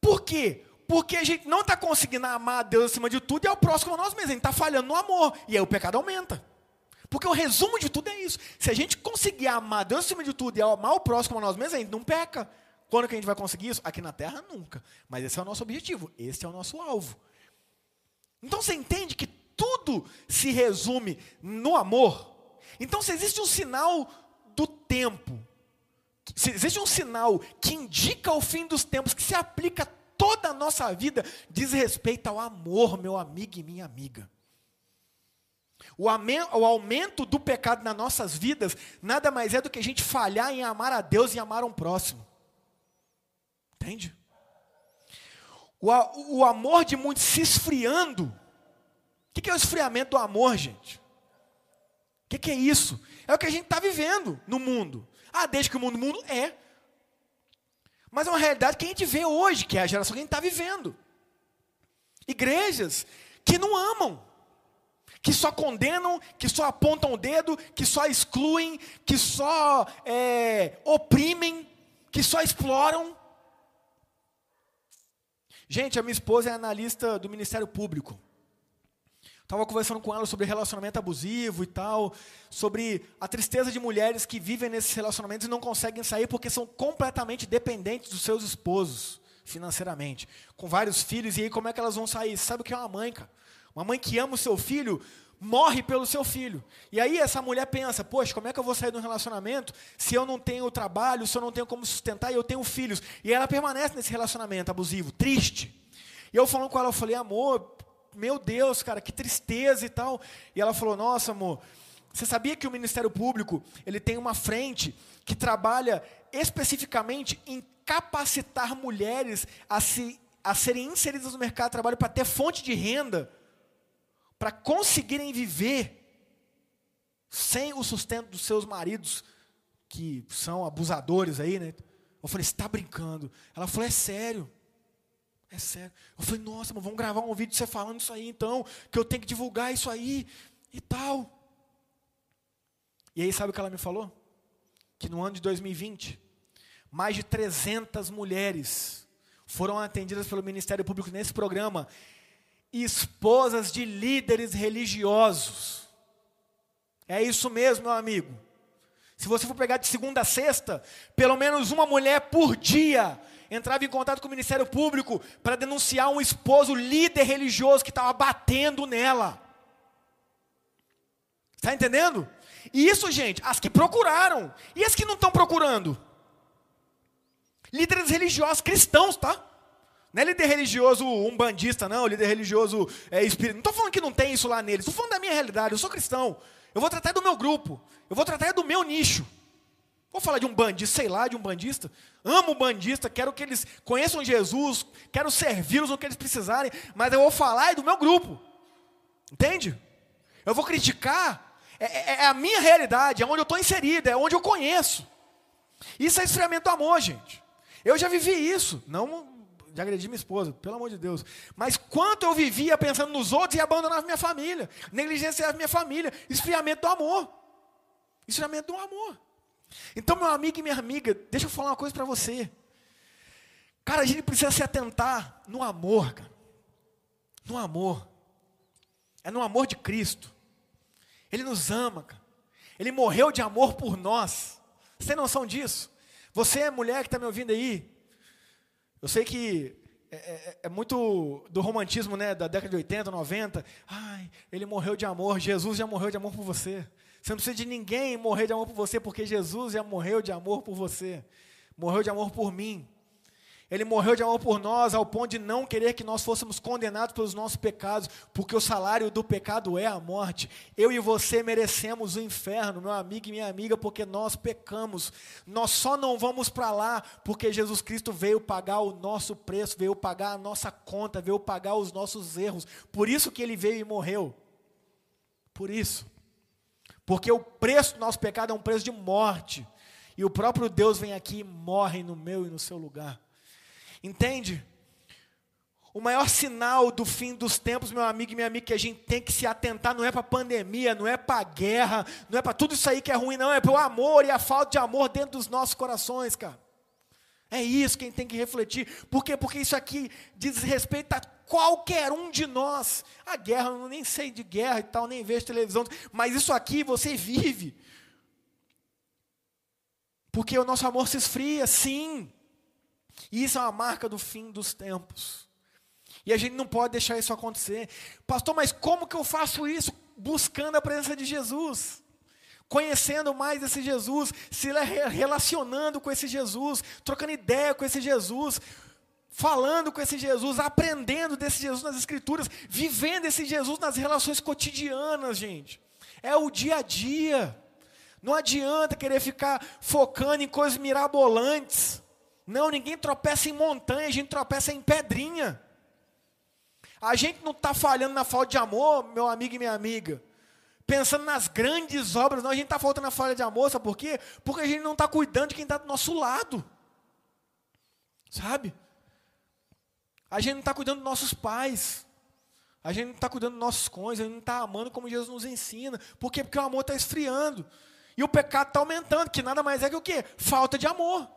Por quê? Porque a gente não está conseguindo amar a Deus acima de tudo e é o próximo a nós mesmos. A gente está falhando no amor. E aí o pecado aumenta. Porque o resumo de tudo é isso. Se a gente conseguir amar Deus acima de tudo e amar o próximo a nós mesmos, a gente não peca. Quando que a gente vai conseguir isso? Aqui na terra, nunca. Mas esse é o nosso objetivo. Esse é o nosso alvo. Então você entende que tudo se resume no amor? Então, se existe um sinal do tempo. Se existe um sinal que indica o fim dos tempos, que se aplica a toda a nossa vida, diz respeito ao amor, meu amigo e minha amiga. O aumento do pecado nas nossas vidas nada mais é do que a gente falhar em amar a Deus e amar um próximo. Entende? O, o amor de muitos se esfriando. O que é o esfriamento do amor, gente? O que, que, é isso? É o que a gente está vivendo no mundo. Ah, desde que o mundo, mundo é. Mas é uma realidade que a gente vê hoje, que é a geração que a gente está vivendo. Igrejas que não amam, que só condenam, que só apontam o dedo, que só excluem, que só é, oprimem, que só exploram. Gente, a minha esposa é analista do Ministério Público. Estava conversando com ela sobre relacionamento abusivo e tal, sobre a tristeza de mulheres que vivem nesses relacionamentos e não conseguem sair porque são completamente dependentes dos seus esposos financeiramente, com vários filhos, e aí como é que elas vão sair? Sabe o que é uma mãe, cara? Uma mãe que ama o seu filho morre pelo seu filho. E aí essa mulher pensa: poxa, como é que eu vou sair de um relacionamento se eu não tenho trabalho, se eu não tenho como sustentar e eu tenho filhos? E ela permanece nesse relacionamento abusivo, triste. E eu falando com ela, eu falei: amor, meu Deus, cara, que tristeza e tal. E ela falou: Nossa, amor, você sabia que o Ministério Público ele tem uma frente que trabalha especificamente em capacitar mulheres a, se, a serem inseridas no mercado de trabalho para ter fonte de renda, para conseguirem viver sem o sustento dos seus maridos, que são abusadores aí, né? Eu falei, você está brincando? Ela falou, é sério. É sério. Eu falei, nossa, mas vamos gravar um vídeo de você falando isso aí então, que eu tenho que divulgar isso aí e tal. E aí, sabe o que ela me falou? Que no ano de 2020, mais de 300 mulheres foram atendidas pelo Ministério Público nesse programa, esposas de líderes religiosos. É isso mesmo, meu amigo. Se você for pegar de segunda a sexta, pelo menos uma mulher por dia entrava em contato com o Ministério Público para denunciar um esposo líder religioso que estava batendo nela. Está entendendo? E isso, gente, as que procuraram. E as que não estão procurando? Líderes religiosos cristãos, tá? Não é líder religioso umbandista, não, líder religioso é. Não estou falando que não tem isso lá neles, estou falando da minha realidade, eu sou cristão. Eu vou tratar do meu grupo, eu vou tratar do meu nicho. Vou falar de um bandista, sei lá, de um bandista. Amo bandista, quero que eles conheçam Jesus, quero servi-los no que eles precisarem, mas eu vou falar do meu grupo. Entende? Eu vou criticar, é, é, é a minha realidade, é onde eu estou inserido, é onde eu conheço. Isso é esfriamento do amor, gente. Eu já vivi isso, não de agredir minha esposa, pelo amor de Deus. Mas quanto eu vivia pensando nos outros e abandonava minha família, negligenciava minha família, esfriamento do amor. Esfriamento do amor. Então, meu amigo e minha amiga, deixa eu falar uma coisa para você. Cara, a gente precisa se atentar no amor, cara. No amor. É no amor de Cristo. Ele nos ama, cara. Ele morreu de amor por nós. Você tem noção disso? Você é mulher que está me ouvindo aí. Eu sei que é, é, é, muito do romantismo né, da década de 80, 90. Ai, ele morreu de amor. Jesus já morreu de amor por você. Você não precisa de ninguém morrer de amor por você, porque Jesus já morreu de amor por você. Morreu de amor por mim. Ele morreu de amor por nós, ao ponto de não querer que nós fôssemos condenados pelos nossos pecados, porque o salário do pecado é a morte. Eu e você merecemos o inferno, meu amigo e minha amiga, porque nós pecamos. Nós só não vamos para lá porque Jesus Cristo veio pagar o nosso preço, veio pagar a nossa conta, veio pagar os nossos erros. Por isso que ele veio e morreu. Por isso. Porque o preço do nosso pecado é um preço de morte. E o próprio Deus vem aqui e morre no meu e no seu lugar. Entende? O maior sinal do fim dos tempos, meu amigo e minha amiga, que a gente tem que se atentar não é para a pandemia, não é para a guerra, não é para tudo isso aí que é ruim, não, é para o amor e a falta de amor dentro dos nossos corações, cara. É isso que a gente tem que refletir. Por quê? Porque isso aqui diz respeito a qualquer um de nós. A guerra, eu nem sei de guerra e tal, nem vejo televisão, mas isso aqui você vive. Porque o nosso amor se esfria, sim. E isso é uma marca do fim dos tempos. E a gente não pode deixar isso acontecer. Pastor, mas como que eu faço isso? Buscando a presença de Jesus conhecendo mais esse Jesus, se relacionando com esse Jesus, trocando ideia com esse Jesus, falando com esse Jesus, aprendendo desse Jesus nas Escrituras, vivendo esse Jesus nas relações cotidianas, gente. É o dia a dia. Não adianta querer ficar focando em coisas mirabolantes. Não, ninguém tropeça em montanha, a gente tropeça em pedrinha. A gente não está falhando na falta de amor, meu amigo e minha amiga pensando nas grandes obras, não, a gente está faltando a falha de amor, sabe por quê? Porque a gente não está cuidando de quem está do nosso lado, sabe? A gente não está cuidando dos nossos pais, a gente não está cuidando dos nossos cônjuges, a gente não está amando como Jesus nos ensina, por quê? Porque o amor está esfriando, e o pecado está aumentando, que nada mais é que o quê? Falta de amor.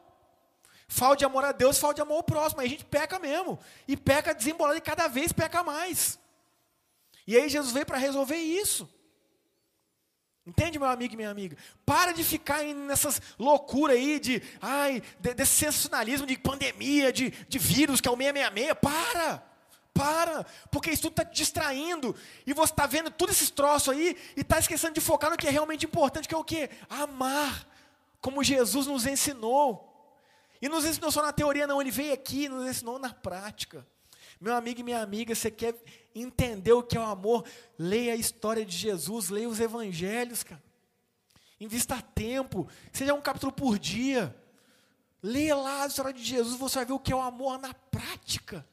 Falta de amor a Deus, falta de amor ao próximo. Aí a gente peca mesmo. E peca desembolado e cada vez peca mais. E aí Jesus veio para resolver isso. Entende, meu amigo e minha amiga? Para de ficar nessas loucuras aí de, ai, de, desse sensacionalismo de pandemia, de, de vírus que é o 666. Para! Para! Porque isso tudo está te distraindo. E você está vendo todos esses troços aí e está esquecendo de focar no que é realmente importante, que é o quê? Amar. Como Jesus nos ensinou. E nos ensinou só na teoria, não. Ele veio aqui e nos ensinou na prática. Meu amigo e minha amiga, você quer entender o que é o amor? Leia a história de Jesus, leia os evangelhos, cara. Invista tempo, seja um capítulo por dia. Leia lá a história de Jesus, você vai ver o que é o amor na prática.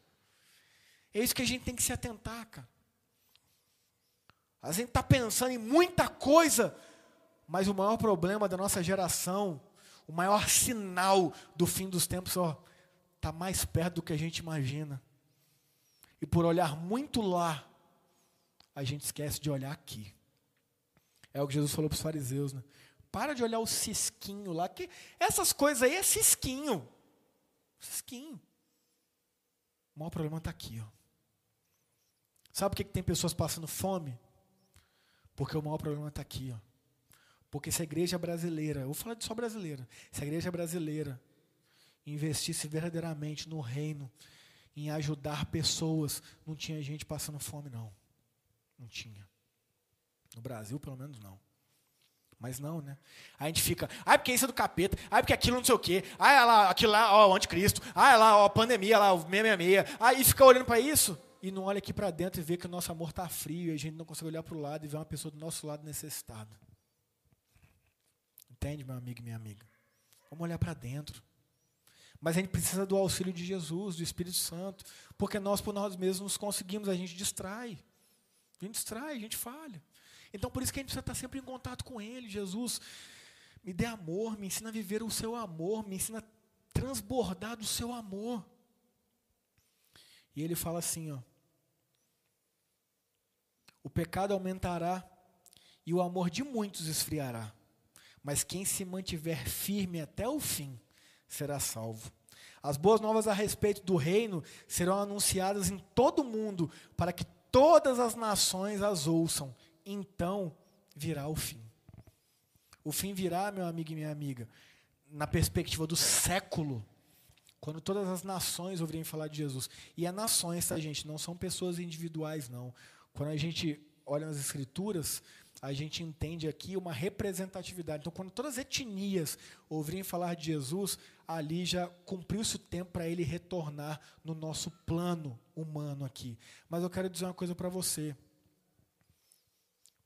É isso que a gente tem que se atentar, cara. A gente está pensando em muita coisa, mas o maior problema da nossa geração, o maior sinal do fim dos tempos, está mais perto do que a gente imagina. E por olhar muito lá, a gente esquece de olhar aqui. É o que Jesus falou para os fariseus, né? Para de olhar o cisquinho lá, que essas coisas aí é cisquinho. Cisquinho. O maior problema está aqui, ó. Sabe por que, tem pessoas passando fome? Porque o maior problema está aqui, ó. Porque se a igreja brasileira, eu vou falar de só brasileira, se a igreja brasileira investisse verdadeiramente no reino, em ajudar pessoas, não tinha gente passando fome, não. Não tinha. No Brasil, pelo menos, não. Mas não, né? A gente fica, ai, porque isso é do capeta, ai, porque aquilo não sei o quê, ai, lá, aquilo lá, ó, o anticristo, ai, lá, ó, a pandemia, lá, o 666, aí fica olhando para isso e não olha aqui para dentro e vê que o nosso amor está frio e a gente não consegue olhar para o lado e ver uma pessoa do nosso lado necessitada. Entende, meu amigo e minha amiga? Vamos olhar para dentro. Mas a gente precisa do auxílio de Jesus, do Espírito Santo, porque nós por nós mesmos nos conseguimos, a gente distrai. A gente distrai, a gente falha. Então por isso que a gente precisa estar sempre em contato com Ele. Jesus, me dê amor, me ensina a viver o seu amor, me ensina a transbordar do seu amor. E ele fala assim, ó. O pecado aumentará e o amor de muitos esfriará. Mas quem se mantiver firme até o fim será salvo. As boas novas a respeito do reino serão anunciadas em todo o mundo, para que todas as nações as ouçam. Então virá o fim. O fim virá, meu amigo e minha amiga, na perspectiva do século, quando todas as nações ouvirem falar de Jesus. E é nações, tá, gente? Não são pessoas individuais, não. Quando a gente olha nas Escrituras, a gente entende aqui uma representatividade. Então, quando todas as etnias ouvirem falar de Jesus, ali já cumpriu-se o tempo para ele retornar no nosso plano humano aqui. Mas eu quero dizer uma coisa para você.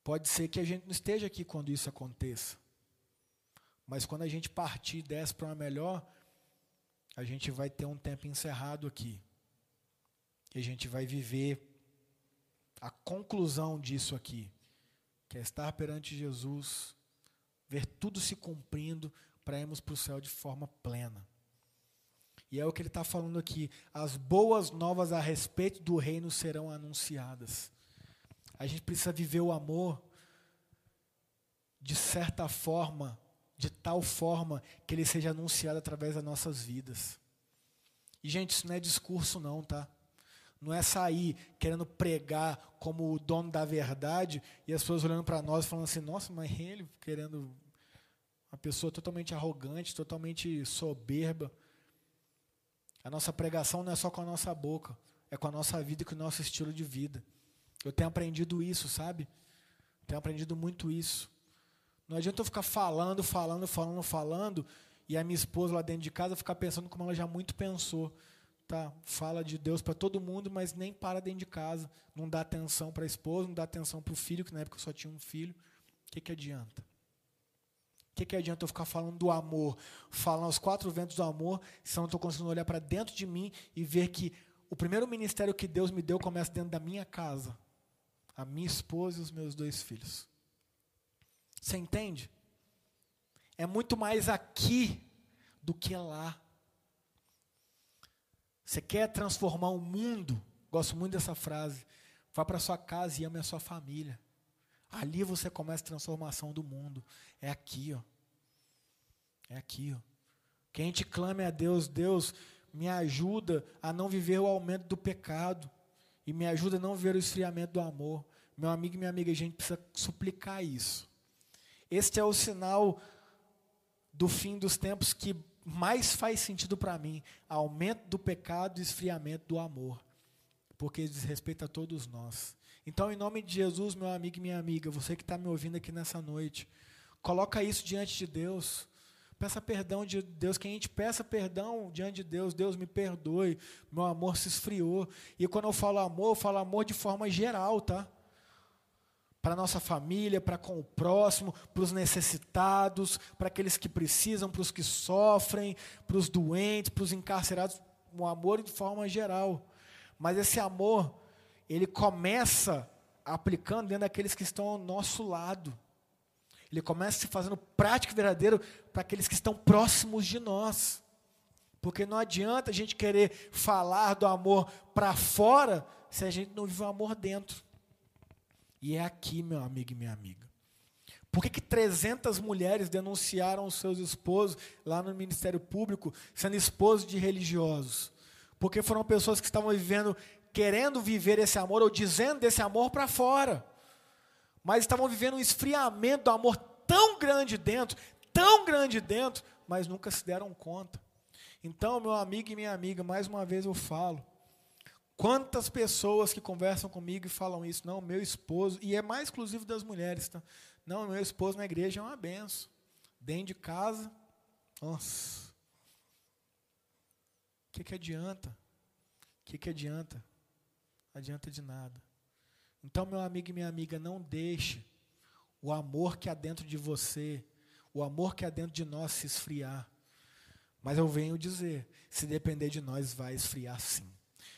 Pode ser que a gente não esteja aqui quando isso aconteça. Mas quando a gente partir desce para uma melhor, a gente vai ter um tempo encerrado aqui. E a gente vai viver a conclusão disso aqui que é estar perante Jesus, ver tudo se cumprindo para irmos para o céu de forma plena. E é o que ele está falando aqui. As boas novas a respeito do reino serão anunciadas. A gente precisa viver o amor de certa forma, de tal forma que ele seja anunciado através das nossas vidas. E, gente, isso não é discurso, não, tá? Não é sair querendo pregar como o dono da verdade e as pessoas olhando para nós falando assim: nossa, mas ele querendo. Uma pessoa totalmente arrogante, totalmente soberba. A nossa pregação não é só com a nossa boca, é com a nossa vida e com o nosso estilo de vida. Eu tenho aprendido isso, sabe? Tenho aprendido muito isso. Não adianta eu ficar falando, falando, falando, falando, e a minha esposa lá dentro de casa ficar pensando como ela já muito pensou tá, fala de Deus para todo mundo, mas nem para dentro de casa. Não dá atenção para a esposa, não dá atenção para o filho, que na época eu só tinha um filho. O que, que adianta? O que, que adianta eu ficar falando do amor, falando os quatro ventos do amor, se eu não estou conseguindo olhar para dentro de mim e ver que o primeiro ministério que Deus me deu começa dentro da minha casa, a minha esposa e os meus dois filhos. Você entende? É muito mais aqui do que lá. Você quer transformar o mundo? Gosto muito dessa frase. Vá para sua casa e ame a sua família. Ali você começa a transformação do mundo. É aqui, ó. É aqui, ó. Que a gente clame a Deus, Deus, me ajuda a não viver o aumento do pecado e me ajuda a não ver o esfriamento do amor. Meu amigo e minha amiga, a gente precisa suplicar isso. Este é o sinal do fim dos tempos que mais faz sentido para mim, aumento do pecado e esfriamento do amor, porque diz respeito a todos nós. Então, em nome de Jesus, meu amigo e minha amiga, você que está me ouvindo aqui nessa noite, coloca isso diante de Deus. Peça perdão de Deus, que a gente peça perdão diante de Deus, Deus me perdoe, meu amor se esfriou. E quando eu falo amor, eu falo amor de forma geral, tá? para nossa família, para com o próximo, para os necessitados, para aqueles que precisam, para os que sofrem, para os doentes, para os encarcerados, um amor de forma geral. Mas esse amor, ele começa aplicando dentro daqueles que estão ao nosso lado. Ele começa se fazendo prático e verdadeiro para aqueles que estão próximos de nós. Porque não adianta a gente querer falar do amor para fora se a gente não vive o amor dentro. E é aqui, meu amigo e minha amiga. Por que, que 300 mulheres denunciaram os seus esposos lá no Ministério Público, sendo esposos de religiosos? Porque foram pessoas que estavam vivendo, querendo viver esse amor, ou dizendo desse amor para fora. Mas estavam vivendo um esfriamento do amor tão grande dentro, tão grande dentro, mas nunca se deram conta. Então, meu amigo e minha amiga, mais uma vez eu falo. Quantas pessoas que conversam comigo e falam isso? Não, meu esposo, e é mais exclusivo das mulheres, tá? Não, meu esposo na igreja é uma benção. Dentro de casa, nossa. O que, que adianta? O que, que adianta? Adianta de nada. Então, meu amigo e minha amiga, não deixe o amor que há dentro de você, o amor que há dentro de nós se esfriar. Mas eu venho dizer: se depender de nós, vai esfriar sim.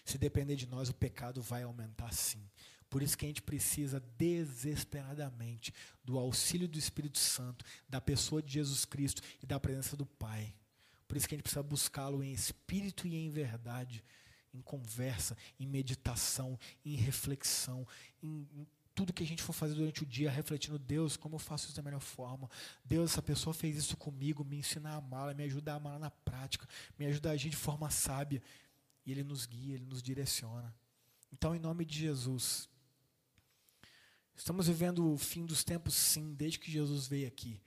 Se depender de nós, o pecado vai aumentar sim. Por isso que a gente precisa desesperadamente do auxílio do Espírito Santo, da pessoa de Jesus Cristo e da presença do Pai. Por isso que a gente precisa buscá-lo em espírito e em verdade, em conversa, em meditação, em reflexão, em, tudo que a gente for fazer durante o dia, refletindo, Deus, como eu faço isso da melhor forma? Deus, essa pessoa fez isso comigo, me ensina a amá-la, me ajuda a amá-la na prática, me ajuda a agir de forma sábia. E Ele nos guia, Ele nos direciona. Então, em nome de Jesus, estamos vivendo o fim dos tempos, sim, desde que Jesus veio aqui.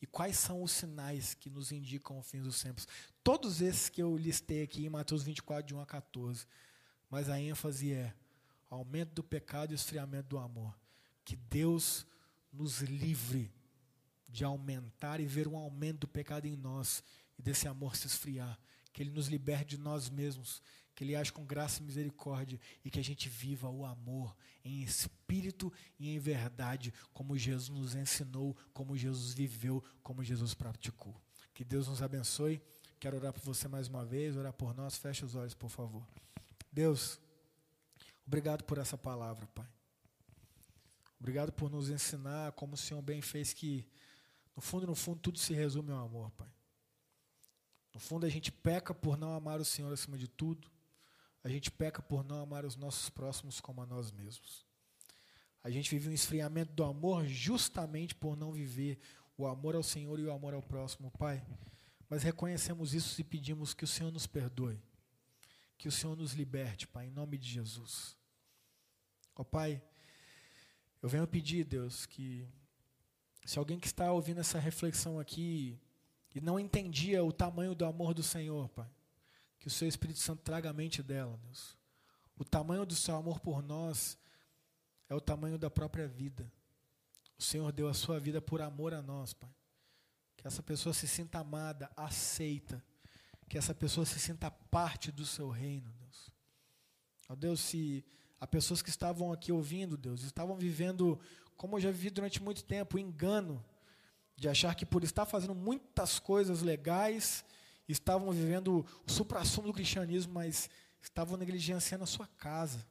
E quais são os sinais que nos indicam o fim dos tempos? Todos esses que eu listei aqui em Mateus 24, de 1 a 14. Mas a ênfase é aumento do pecado e esfriamento do amor. Que Deus nos livre de aumentar e ver um aumento do pecado em nós e desse amor se esfriar. Que Ele nos liberte de nós mesmos. Que Ele age com graça e misericórdia e que a gente viva o amor em espírito e em verdade, como Jesus nos ensinou, como Jesus viveu, como Jesus praticou. Que Deus nos abençoe. Quero orar por você mais uma vez, orar por nós. Feche os olhos, por favor. Deus. Obrigado por essa palavra, Pai. Obrigado por nos ensinar como o Senhor bem fez que, no fundo, no fundo, tudo se resume ao amor, Pai. No fundo, a gente peca por não amar o Senhor acima de tudo. A gente peca por não amar os nossos próximos como a nós mesmos. A gente vive um esfriamento do amor justamente por não viver o amor ao Senhor e o amor ao próximo, Pai. Mas reconhecemos isso e pedimos que o Senhor nos perdoe. Que o Senhor nos liberte, Pai, em nome de Jesus. Ó Pai, eu venho pedir, Deus, que se alguém que está ouvindo essa reflexão aqui e não entendia o tamanho do amor do Senhor, Pai, que o Seu Espírito Santo traga a mente dela, Deus. O tamanho do Seu amor por nós é o tamanho da própria vida. O Senhor deu a Sua vida por amor a nós, Pai. Que essa pessoa se sinta amada, aceita. Que essa pessoa se sinta parte do Seu reino, Deus. Ó Deus, se Há pessoas que estavam aqui ouvindo, Deus, estavam vivendo, como eu já vivi durante muito tempo, o engano de achar que por estar fazendo muitas coisas legais, estavam vivendo o supra-sumo do cristianismo, mas estavam negligenciando a sua casa.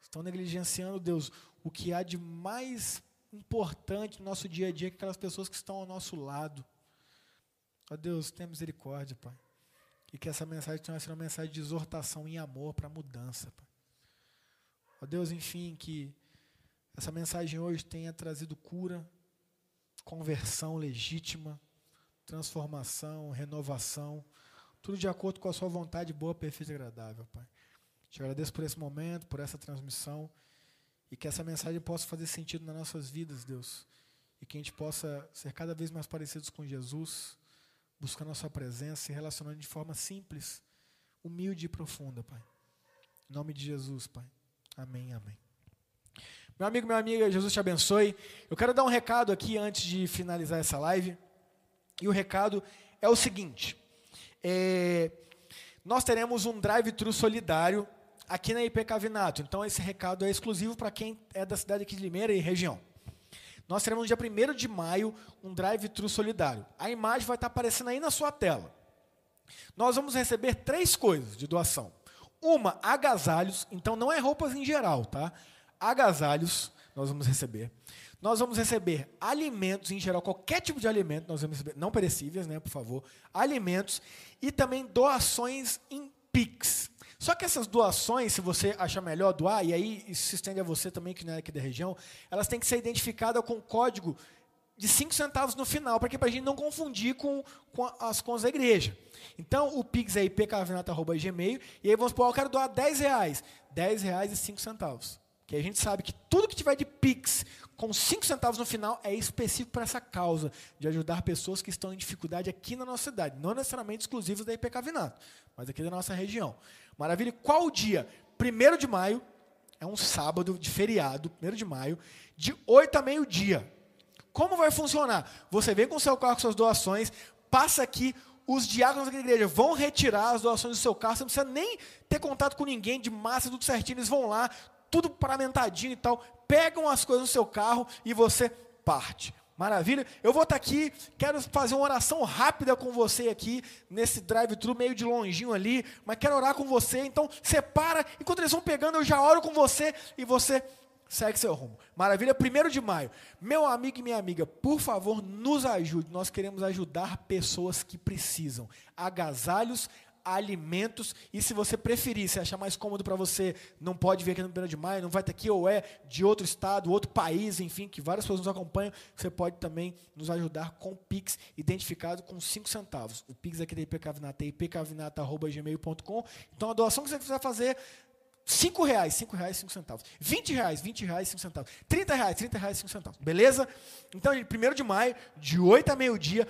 Estão negligenciando, Deus, o que há de mais importante no nosso dia a dia, que aquelas pessoas que estão ao nosso lado. Ó Deus, tenha misericórdia, Pai. E que essa mensagem tenha sido uma mensagem de exortação em amor para mudança, Pai. Ó Deus, enfim, que essa mensagem hoje tenha trazido cura, conversão legítima, transformação, renovação, tudo de acordo com a sua vontade boa, perfeita e agradável, Pai. Te agradeço por esse momento, por essa transmissão e que essa mensagem possa fazer sentido nas nossas vidas, Deus. E que a gente possa ser cada vez mais parecidos com Jesus, buscando a Sua presença, se relacionando de forma simples, humilde e profunda, Pai. Em nome de Jesus, Pai. Amém, amém. Meu amigo, minha amiga, Jesus te abençoe. Eu quero dar um recado aqui antes de finalizar essa live. E o recado é o seguinte: é, nós teremos um drive-thru solidário aqui na IP Cavinato. Então, esse recado é exclusivo para quem é da cidade aqui de Limeira e região. Nós teremos no dia 1 de maio um drive-thru solidário. A imagem vai estar aparecendo aí na sua tela. Nós vamos receber três coisas de doação. Uma, agasalhos, então não é roupas em geral, tá? Agasalhos, nós vamos receber. Nós vamos receber alimentos em geral, qualquer tipo de alimento, nós vamos receber, não perecíveis, né, por favor, alimentos e também doações em Pix. Só que essas doações, se você achar melhor doar, e aí isso se estende a você também que não é aqui da região, elas têm que ser identificadas com código de 5 centavos no final, para que a gente não confundir com, com as contas da igreja. Então, o Pix é ipcavenato.gmail, e aí vamos supor, eu quero doar 10 reais. 10 reais e 5 centavos. Que a gente sabe que tudo que tiver de Pix com 5 centavos no final é específico para essa causa, de ajudar pessoas que estão em dificuldade aqui na nossa cidade. Não necessariamente exclusivos da IPK mas aqui da nossa região. Maravilha? Qual o dia? 1 de maio, é um sábado de feriado, 1 de maio, de 8 a meio-dia. Como vai funcionar? Você vem com seu carro com suas doações, passa aqui, os diáconos da igreja vão retirar as doações do seu carro, você não precisa nem ter contato com ninguém, de massa, tudo certinho, eles vão lá, tudo paramentadinho e tal, pegam as coisas no seu carro e você parte. Maravilha? Eu vou estar aqui, quero fazer uma oração rápida com você aqui, nesse drive-thru meio de longinho ali, mas quero orar com você, então separa, enquanto eles vão pegando, eu já oro com você e você segue seu rumo. Maravilha? Primeiro de maio. Meu amigo e minha amiga, por favor, nos ajude. Nós queremos ajudar pessoas que precisam. Agasalhos, alimentos. E se você preferir, se achar mais cômodo para você, não pode vir aqui no 1 de maio, não vai estar aqui, ou é de outro estado, outro país, enfim, que várias pessoas nos acompanham, você pode também nos ajudar com Pix, identificado com 5 centavos. O Pix aqui da IPCavinata ipcavinata.gmail.com. Então a doação que você quiser fazer, 5 reais, 5 reais, 5 centavos. 20 reais, 20 reais, 5 centavos. 30 reais, 30 reais, 5 centavos. Beleza? Então, 1 de maio, de 8 a meio-dia.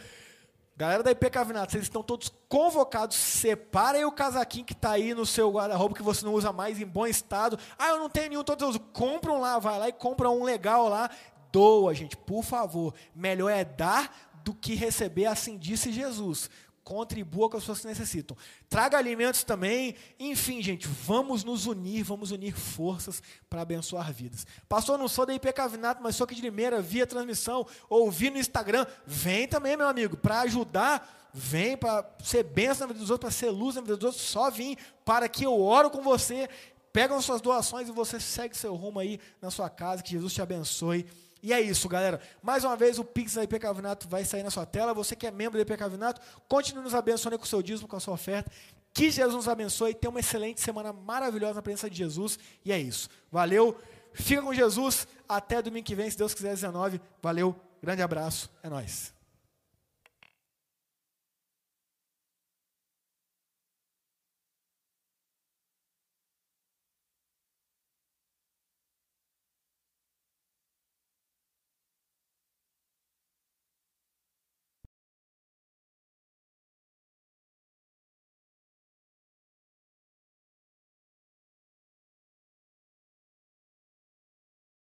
Galera da IP Cavinato, vocês estão todos convocados. Separem o casaquinho que está aí no seu guarda-roupa que você não usa mais em bom estado. Ah, eu não tenho nenhum, todos eu uso. Um lá, vai lá e compra um legal lá. Doa, gente, por favor. Melhor é dar do que receber, assim disse Jesus contribua com as pessoas que necessitam. Traga alimentos também. Enfim, gente, vamos nos unir, vamos unir forças para abençoar vidas. Pastor, não sou da IP Cavinato, mas sou aqui de Limeira, via transmissão, ouvi no Instagram. Vem também, meu amigo, para ajudar. Vem para ser bênção na vida dos outros, para ser luz na vida dos outros. Só vim para que eu oro com você. Pegam suas doações e você segue seu rumo aí na sua casa. Que Jesus te abençoe. E é isso, galera. Mais uma vez, o Pix da IP Cavinato vai sair na sua tela. Você que é membro da IP Cavinato, continue nos abençoando com o seu dízimo, com a sua oferta. Que Jesus nos abençoe. Tenha uma excelente semana maravilhosa na presença de Jesus. E é isso. Valeu. Fica com Jesus. Até domingo que vem, se Deus quiser, 19. Valeu. Grande abraço. É nóis.